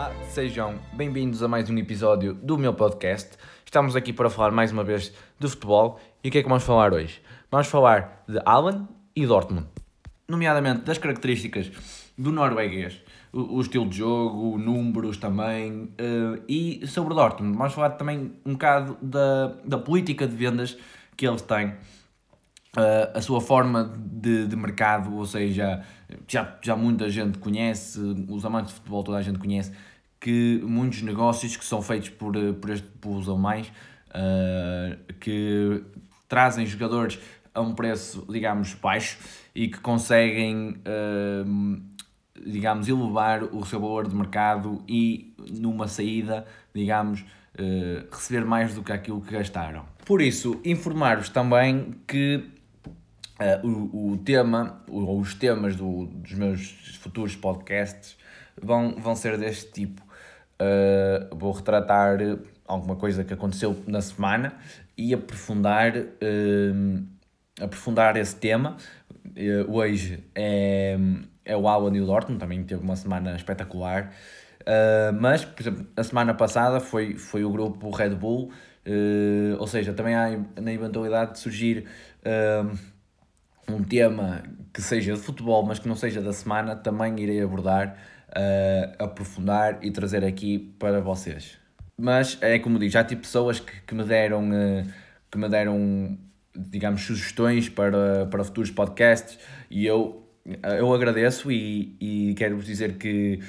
Olá, sejam bem-vindos a mais um episódio do meu podcast. Estamos aqui para falar mais uma vez de futebol e o que é que vamos falar hoje? Vamos falar de Alan e Dortmund, nomeadamente das características do norueguês, o, o estilo de jogo, números também, uh, e sobre Dortmund. Vamos falar também um bocado da, da política de vendas que eles têm Uh, a sua forma de, de mercado, ou seja, já, já muita gente conhece, os amantes de futebol toda a gente conhece, que muitos negócios que são feitos por, por este pelos alemães, uh, que trazem jogadores a um preço, digamos, baixo e que conseguem, uh, digamos, elevar o seu valor de mercado e numa saída, digamos, receber mais do que aquilo que gastaram. Por isso, informar-vos também que Uh, o, o tema, ou os temas do, dos meus futuros podcasts vão, vão ser deste tipo. Uh, vou retratar alguma coisa que aconteceu na semana e aprofundar, uh, aprofundar esse tema. hoje é, é o Alan e o Dortmund, também teve uma semana espetacular. mas, por exemplo, a semana passada foi, foi o grupo Red Bull, ou seja, também há na eventualidade de surgir um tema que seja de futebol, mas que não seja da semana, também irei abordar, uh, aprofundar e trazer aqui para vocês. Mas é como digo, já tive pessoas que, que me deram, uh, que me deram, digamos, sugestões para, para futuros podcasts e eu, eu agradeço e, e quero-vos dizer que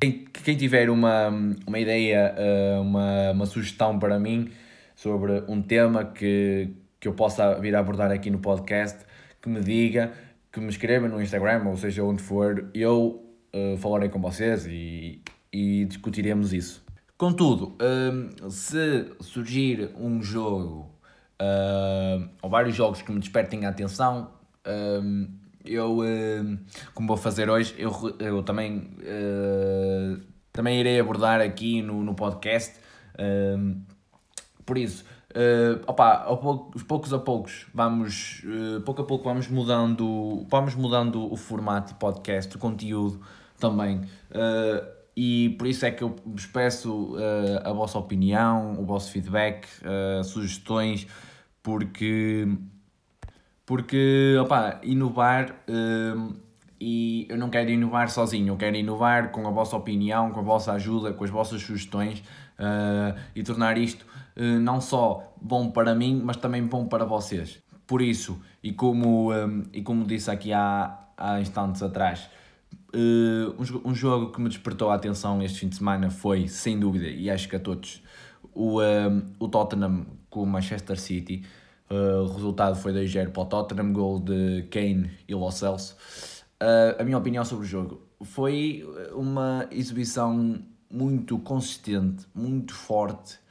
quem, quem tiver uma, uma ideia, uh, uma, uma sugestão para mim sobre um tema que, que eu possa vir a abordar aqui no podcast, que me diga, que me escreva no Instagram, ou seja, onde for, eu uh, falarei com vocês e, e discutiremos isso. Contudo, um, se surgir um jogo uh, ou vários jogos que me despertem a atenção, um, eu, uh, como vou fazer hoje, eu, eu também, uh, também irei abordar aqui no, no podcast. por isso, Uh, opa, aos poucos a poucos vamos pouco a pouco vamos mudando vamos mudando o formato de podcast o conteúdo também uh, e por isso é que eu vos peço uh, a vossa opinião o vosso feedback sugestões porque porque opa, inovar e eu não quero inovar sozinho eu quero inovar com a vossa opinião com a vossa ajuda com as vossas sugestões e tornar isto não só bom para mim, mas também bom para vocês. Por isso, e como, um, e como disse aqui há, há instantes atrás, uh, um, um, jogo que me despertou a atenção este fim de semana foi, sem dúvida, e acho que a todos, o, um, ehm, o Tottenham com o Manchester City. Uh, o resultado foi 2-0 para o Tottenham, gol de Kane e Lo Celso. Uh, a minha opinião sobre o jogo foi uma exibição muito consistente, muito forte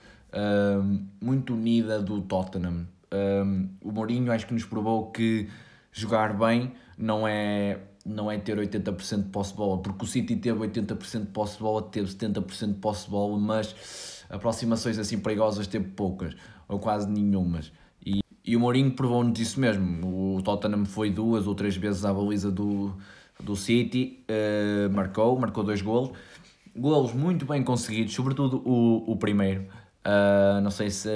muito unida do Tottenham. Um, o Mourinho acho que nos provou que jogar bem não é, não é ter 80% de posse de bola, porque o City teve 80% de posse de bola, teve 70% de posse de bola, mas aproximações assim perigosas teve poucas, ou quase nenhumas. E, e o Mourinho provou-nos isso mesmo. O Tottenham foi duas ou três vezes à baliza do, do City, uh, marcou, marcou dois golos. Golos muito bem conseguidos, sobretudo o, o primeiro. Uh, não sei se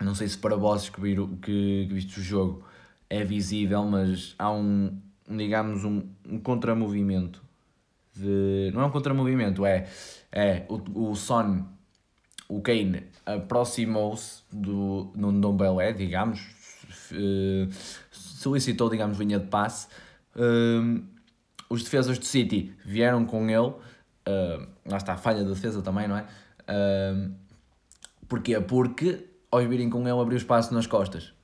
não sei se para vossos que, viram, que, que viste o jogo é visível, mas há um, digamos, um, um contramovimento. De, não é um contramovimento, é, é o, o Son, o Kane aproximou-se do Ndombele, digamos, uh, solicitou, digamos, linha de passe. Uh, os defesas do City vieram com ele, uh, lá está a falha da defesa também, não é? Uh, Porquê? Porque ao virem com ele abriu espaço nas costas.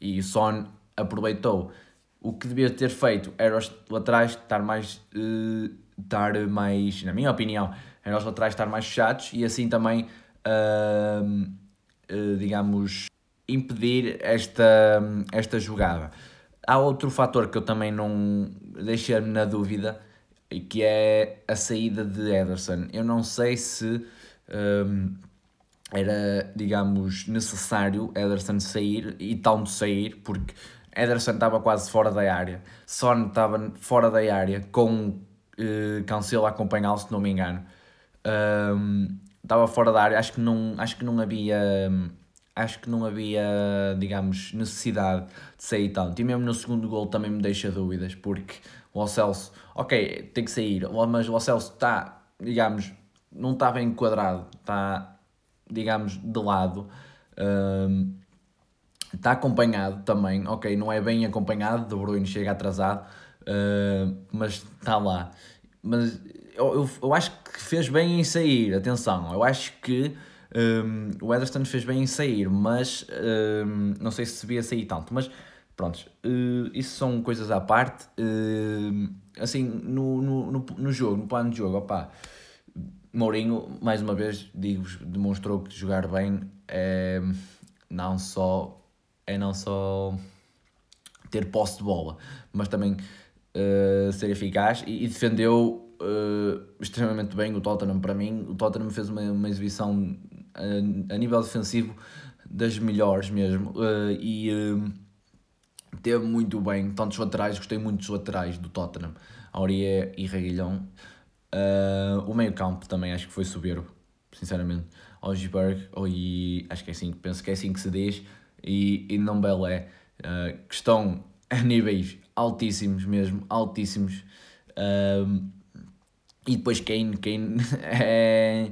E Son aproveitou. O que devia ter feito era os laterais estar mais, uh, estar mais, na minha opinião, era os laterais estar mais fechados e assim também, uh, uh, digamos, impedir esta, esta jogada. Há outro fator que eu também não deixei-me na dúvida, que é a saída de Ederson. Eu não sei se era, digamos, necessário Ederson sair e tal de sair, porque Ederson estava quase fora da área, Son estava fora da área com uh, Cancelo a acompanhá-lo, se não me engano. Um, estava fora da área, acho que não, acho que não havia acho que não havia, digamos, necessidade de sair tanto. E mesmo no segundo gol também me deixa dúvidas, porque o Celso, ok, tem que sair, mas o Celso está, digamos, não está bem enquadrado, está, digamos, de lado. Um, está acompanhado também, ok, não é bem acompanhado, De Bruyne chega atrasado, uh, mas está lá. Mas eu, eu, eu, acho que fez bem em sair, atenção, eu acho que um, o Ederson fez bem em sair, mas um, não sei se se via sair tanto, mas pronto, uh, isso são coisas à parte. Uh, assim, no, no, no, no, jogo, no plano de jogo, opá, Mourinho, mais uma vez, digo-vos, demonstrou que jogar bem é não só é não só ter posse de bola, mas também uh, ser eficaz e, e defendeu uh, extremamente bem o Tottenham. Para mim, o Tottenham fez uma, uma exibição a, eh, a nível defensivo das melhores mesmo uh, e teve muito bem. Tantos laterais, gostei muito dos laterais do Tottenham, Aurier e Reguilhão. o meio-campo também acho que foi soberbo, sinceramente. Osberg, e acho que é assim, penso que é assim que se diz e, e não Belé, uh, que estão a níveis altíssimos mesmo, altíssimos. E depois Kane, Kane é,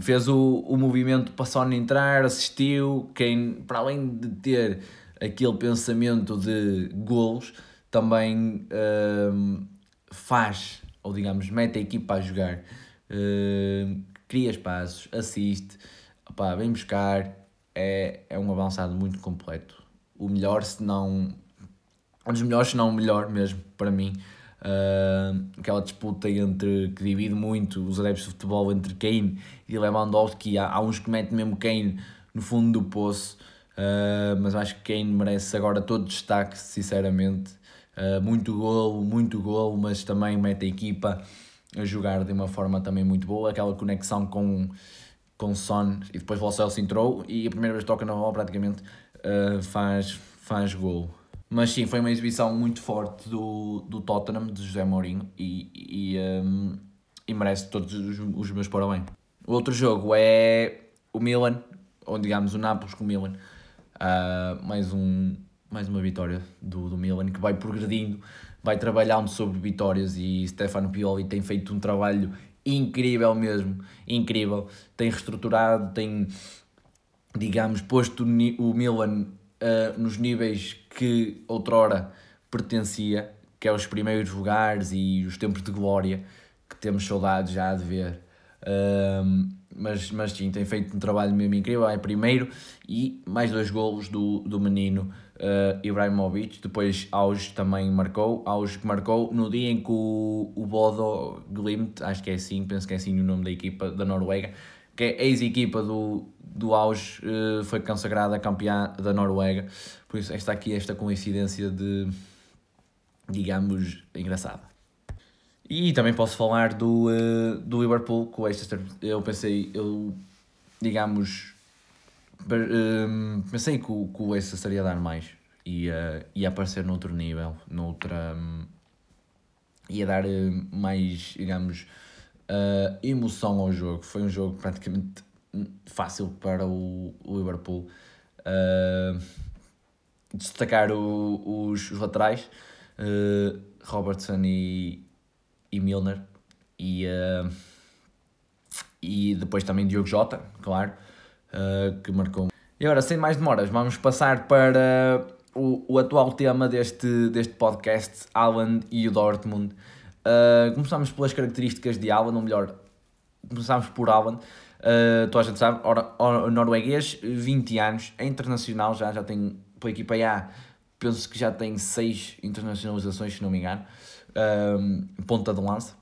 fez o, o movimento para Son entrar, assistiu. Kane, para além de ter aquele pensamento de golos, também faz, ou digamos, mete a equipa a jogar, cria espaços, assiste, opá, vem buscar, é, é um avançado muito completo. O melhor, se não. Um dos melhores, se não o melhor mesmo, para mim. Uh, aquela disputa entre que divide muito os adeptos de futebol entre Kane e Lewandowski. Há, há uns que metem mesmo Kane no fundo do poço, uh, mas acho que Kane merece agora todo destaque, sinceramente. Uh, muito golo, muito golo, mas também mete a equipa a jogar de uma forma também muito boa. Aquela conexão com com Son e depois o Celso entrou e a primeira vez que toca na bola praticamente uh, faz, faz gol. Mas sim, foi uma exibição muito forte do, do Tottenham, de José Mourinho, e, e, um, e merece todos os, os meus parabéns. O outro jogo é o Milan, ou digamos o Nápoles com o Milan. Uh, mais, um, mais uma vitória do, do Milan que vai progredindo, vai trabalhando sobre vitórias e Stefano Pioli tem feito um trabalho incrível mesmo, incrível. Tem reestruturado, tem, digamos, posto o Milan uh, nos níveis que outrora pertencia, que é os primeiros lugares e os tempos de glória, que temos saudades já de ver. Uh, mas, mas sim, tem feito um trabalho mesmo incrível, é primeiro, e mais dois golos do, do menino uh, Ibrahimovic, depois Auge também marcou, Auge que marcou no dia em que o, o Bodo Glimt, acho que é assim, penso que é assim o nome da equipa da Noruega, que é ex-equipa do, do Auge, uh, foi consagrada campeã da Noruega, por isso esta aqui, esta coincidência de, digamos, engraçada. E também posso falar do, uh, do Liverpool com o Leicester. Eu pensei, eu, digamos, um, pensei que o, que o Leicester estaria a dar mais. Ia, ia aparecer noutro nível, noutra. Um, ia dar uh, mais, digamos, uh, emoção ao jogo. Foi um jogo praticamente fácil para o, o Liverpool. Destacar o, os, os laterais, Robertson e, e Milner e, uh, e depois também Diogo Jota, claro, uh, que marcou. E agora, sem mais demoras, vamos passar para o, o atual tema deste, deste podcast, Alan e o Dortmund. Uh, começamos pelas características de Alan, ou melhor, começamos por Alan. Uh, toda a gente sabe, ora, ora, norueguês, 20 anos, é internacional já, já tem, pela equipa A, penso que já tem 6 internacionalizações, se não me engano um, ponta de lança.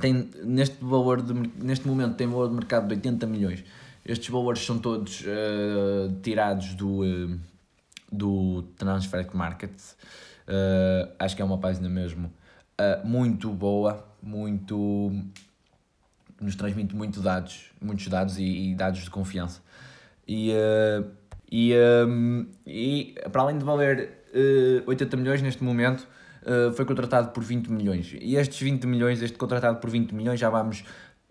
Tem, neste, valor de, neste momento tem valor de mercado de 80 milhões. Estes valores são todos uh, tirados do, uh, do Transfer Market. Uh, acho que é uma página mesmo muito boa, muito nos transmite muito dados, muitos dados e, e dados de confiança. E, e, um, e para além de valer 80 milhões neste momento, uh, foi contratado por 20 milhões. E estes 20 milhões, este contratado por 20 milhões, já vamos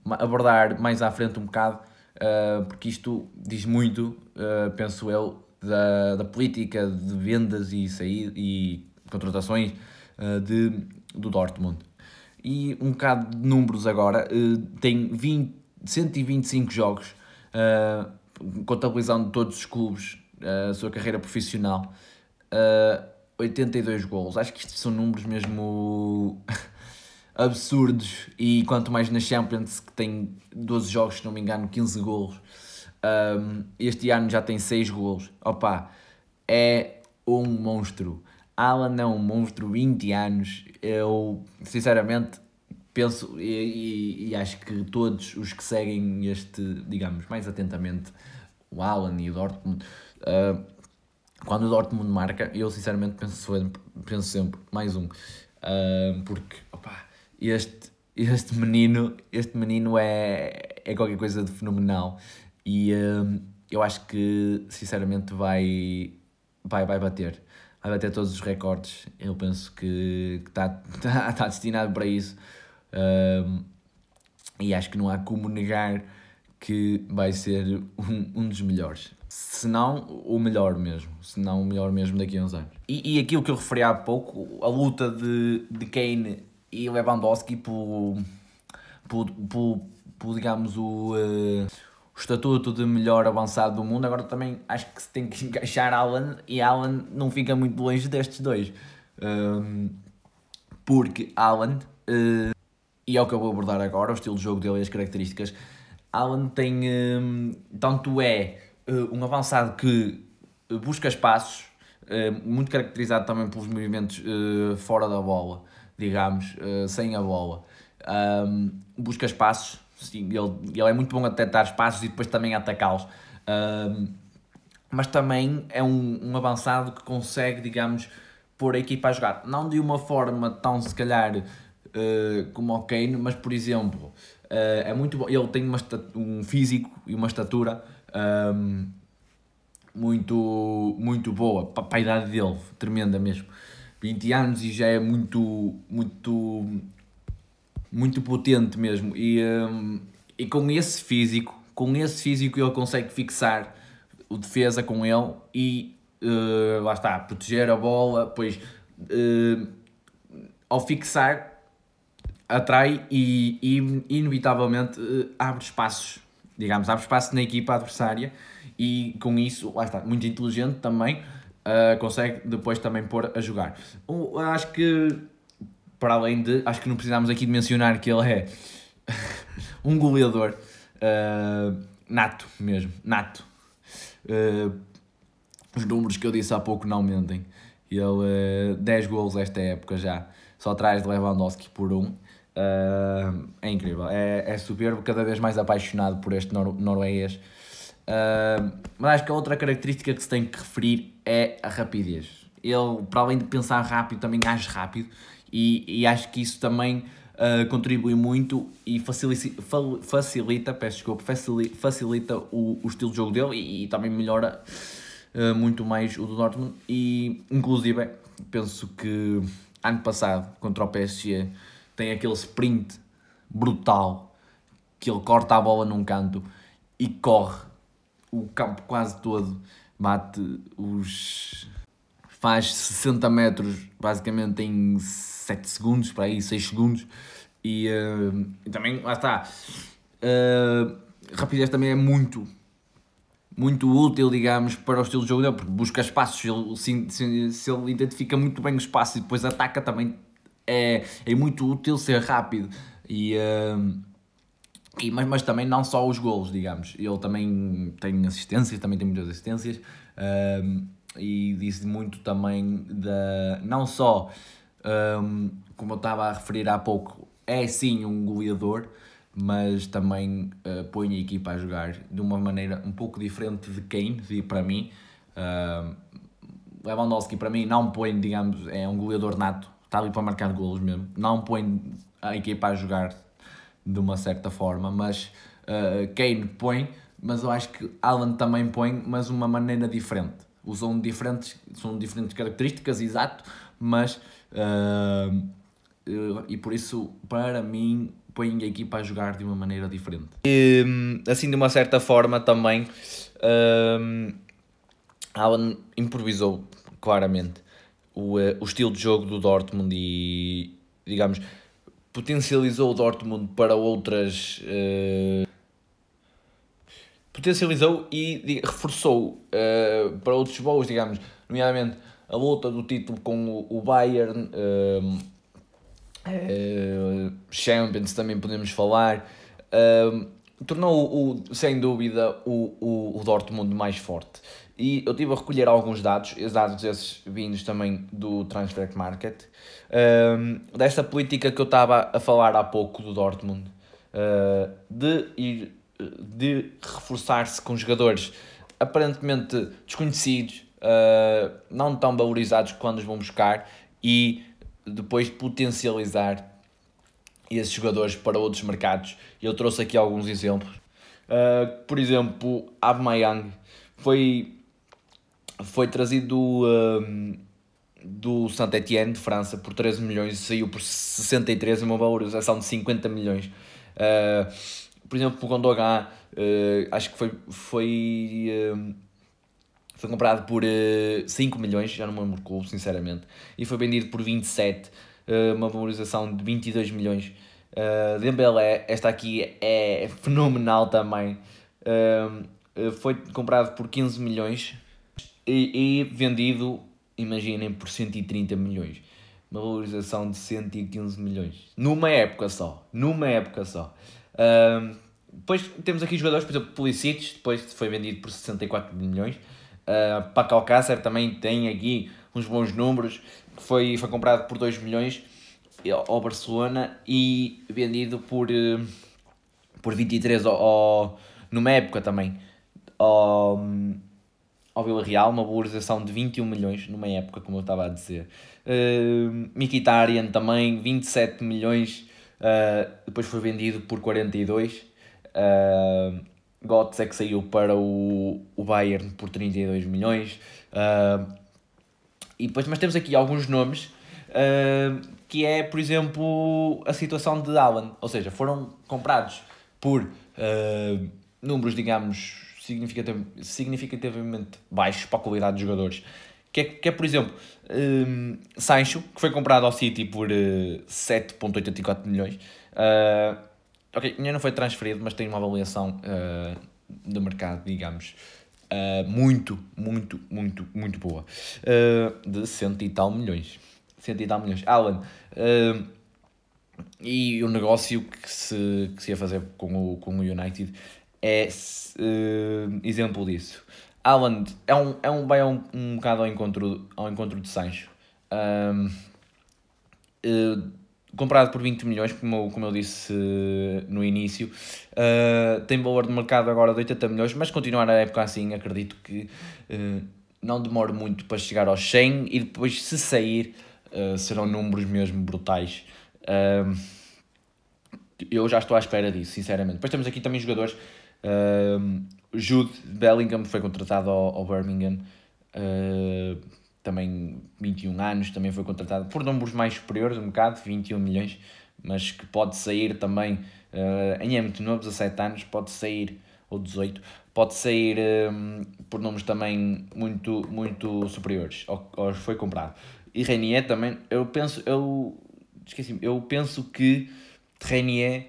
abordar mais à frente um bocado, uh, porque isto diz muito, uh, penso eu, da, da política de vendas e, sair, e contratações de, do Dortmund. E um bocado de números agora, tem 20, 125 jogos, contabilizando todos os clubes, a sua carreira profissional. 82 gols. Acho que isto são números mesmo absurdos. E quanto mais na Champions, que tem 12 jogos, se não me engano, 15 gols. Um, este ano já tem 6 gols. Opa, é um monstro. Alan é um monstro, 20 anos. Eu, sinceramente, penso e, e, e, acho que todos os que seguem este, digamos, mais atentamente, o Alan e o Dortmund. Uh, quando o Dortmund marca, eu sinceramente penso sempre, penso sempre mais um. Uh, porque, opa, este, este menino, este menino é, é qualquer coisa de fenomenal. E uh, eu acho que, sinceramente, vai, vai, vai bater. Vai bater todos os recordes. Eu penso que está tá, tá destinado para isso. Uh, e acho que não há como negar que vai ser um, um dos melhores se não o melhor mesmo, se não o melhor mesmo daqui a uns anos. E, e aquilo que eu referi há pouco, a luta de, de Kane e Lewandowski por, por, por, por digamos, o, uh, o estatuto de melhor avançado do mundo, agora também acho que se tem que encaixar Alan e Alan não fica muito longe destes dois. Um, porque Alan, uh, e é o que eu vou abordar agora, o estilo de jogo dele e as características, Alan tem, um, tanto é uh, um avançado que eh, busca espaços, uh, muito caracterizado também pelos movimentos fora da bola, digamos, sem a bola. Um, busca espaços, sim, ele, ele é muito bom a detectar espaços e depois também a atacá-los. Um, mas também é um, um avançado que consegue, digamos, pôr a equipa a jogar. Não de uma forma tão, se calhar, como o Kane, mas, por exemplo, é muito bom. Ele tem uma, um físico e uma estatura um, muito, muito boa para a idade dele, tremenda mesmo. 20 anos e já é muito, muito, muito potente mesmo. E, um, e com esse físico, com esse físico ele consegue fixar o defesa com ele e uh, lá está, proteger a bola, pois uh, ao fixar atrai e, e inevitavelmente uh, abre espaços digamos, abre espaço na equipa adversária e com isso, lá está, muito inteligente também, uh, consegue depois também pôr a jogar. Uh, acho que, para além de, acho que não precisamos aqui de mencionar que ele é um goleador uh, nato mesmo, nato. Os números que eu disse há pouco não mentem. Ele, uh, 10 gols esta época já, só atrás de Lewandowski por um. Uh, é incrível, é, é soberbo, cada vez mais apaixonado por este nor norueguês. Uh, mas acho que a outra característica que se tem que referir é a rapidez. Ele, para além de pensar rápido, também age rápido e, e acho que isso também uh, contribui muito e facilita, facilita peço desculpa, facilita, o, o estilo de jogo dele e, e também melhora muito mais o do Dortmund. E, inclusive, penso que ano passado, contra o PSG, tem aquele sprint brutal que ele corta a bola num canto e corre o campo quase todo, bate os. faz 60 metros basicamente em 7 segundos, para aí, 6 segundos. E, uh, e também, lá está. Uh, rapidez também é muito, muito útil, digamos, para o estilo de jogo dele, porque busca espaços, ele, se, se, se ele identifica muito bem o espaço e depois ataca também é, é muito útil ser rápido e, uh, e mas, mas também não só os golos, digamos. Ele também tem assistências, também tem muitas assistências uh, e disse muito também da não só um, como eu estava a referir há pouco, é sim um goleador, mas também uh, põe a equipa a jogar de uma maneira um pouco diferente de Kane, para mim. Uh, Lewandowski, para mim, não põe, digamos, é um goleador nato, está ali para marcar golos mesmo. Não põe a equipa a jogar de uma certa forma, mas uh, Kane põe, mas eu acho que Alan também põe, mas uma maneira diferente. usam diferentes, são diferentes características, exato, mas uh, e por isso, para mim, põe a equipa a jogar de uma maneira diferente. E, assim, de uma certa forma, também, uh, Alan improvisou claramente o, o estilo de jogo do Dortmund e, digamos, potencializou o Dortmund para outras. Uh, potencializou e reforçou uh, para outros voos, digamos, nomeadamente a luta do título com o, o Bayern, uh, uh, Champions também podemos falar, tornou o, sem dúvida o, o, o Dortmund mais forte. E eu estive a recolher alguns dados, dados esses vindos também do Transfer Market, um, desta política que eu estava a falar há pouco do Dortmund, uh, de ir de reforçar-se com jogadores aparentemente desconhecidos, uh, não tão valorizados quando os vão buscar e depois potencializar esses jogadores para outros mercados. Eu trouxe aqui alguns exemplos. Uh, por exemplo, Aubameyang foi foi trazido do, do Saint-Étienne, de França, por 13 milhões saiu por 63, uma valorização de 50 milhões. Uh, por exemplo, o Gondogan, uh, acho que foi, foi, uh, foi comprado por uh, 5 milhões, já não me lembro clube, sinceramente, e foi vendido por 27, uh, uma valorização de 22 milhões. Uh, Dembélé, esta aqui é fenomenal também, foi comprado por 15 milhões, e, e vendido, imaginem, por 130 milhões. Uma valorização de 115 milhões. Numa época só. Numa época só. Um, depois temos aqui jogadores, por exemplo, Pulisic, depois foi vendido por 64 milhões. Uh, Paco Alcácer também tem aqui uns bons números. Foi, foi comprado por 2 milhões ao Barcelona e vendido por, uh, por 23 ao, ao, numa época também ao, ao Vila Real, uma valorização de 21 milhões numa época, como eu estava a dizer. Uh, Mkhitaryan também, 27 milhões, uh, depois foi vendido por 42. Uh, Götze é que saiu para o, o Bayern por 32 milhões. Uh, e depois, mas temos aqui alguns nomes, uh, que é, por exemplo, a situação de Alan. Ou seja, foram comprados por números, digamos, significativamente baixos para a qualidade dos jogadores. Que é, que é por exemplo, um, Sancho, que foi comprado ao City por uh, 7,84 milhões. Uh, ok, ainda não foi transferido, mas tem uma avaliação uh, de mercado, digamos, uh, muito, muito, muito, muito boa. Uh, de cento e tal milhões. Cento e tal milhões. Alan, e o negócio que se, que se ia fazer com o, com o United é uh, exemplo disso. Haaland é um, é um, vai um, um bocado ao encontro, ao encontro de Sancho. Um, uh, comprado por 20 milhões, como, como eu disse uh, no início, uh, tem valor de mercado agora de 80 milhões, mas continuar a época assim, acredito que não demora muito para chegar aos 100 e depois, se sair, serão números mesmo brutais. eu já estou à espera disso, sinceramente. Depois temos aqui também jogadores Uh, Jude Bellingham foi contratado ao, ao Birmingham, uh, também 21 anos, também foi contratado por números mais superiores, um bocado, 21 milhões, mas que pode sair também, uh, em muito novo, 17 anos, pode sair, ou 18, pode sair um, por números também muito, muito superiores ao, ao foi comprado. E Renier também, eu penso, eu esqueci eu penso que Renier,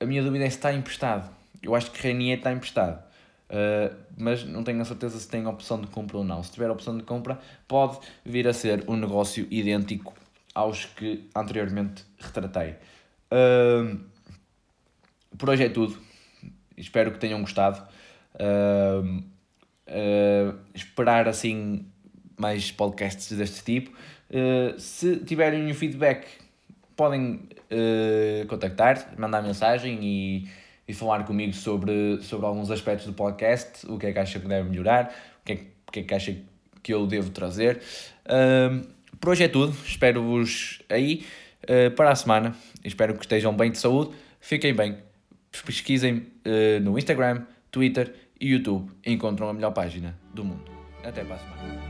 a minha dúvida é se está emprestado eu acho que Renier está emprestado. Uh, mas não tenho a certeza se tem opção de compra ou não. Se tiver opção de compra, pode vir a ser um negócio idêntico aos que anteriormente retratei. Uh, por hoje é tudo. Espero que tenham gostado. Uh, esperar assim mais podcasts deste tipo. se tiverem um feedback, podem contactar, mandar mensagem e e falar comigo sobre, sobre alguns aspectos do podcast, o que é que acha que deve melhorar, o que é, o que, é que acha que eu devo trazer. Por hoje é tudo, espero-vos aí uh, para a semana, espero que estejam bem de saúde, fiquem bem, pesquisem uh, no Instagram, Twitter e YouTube, encontram a melhor página do mundo. Até para a semana.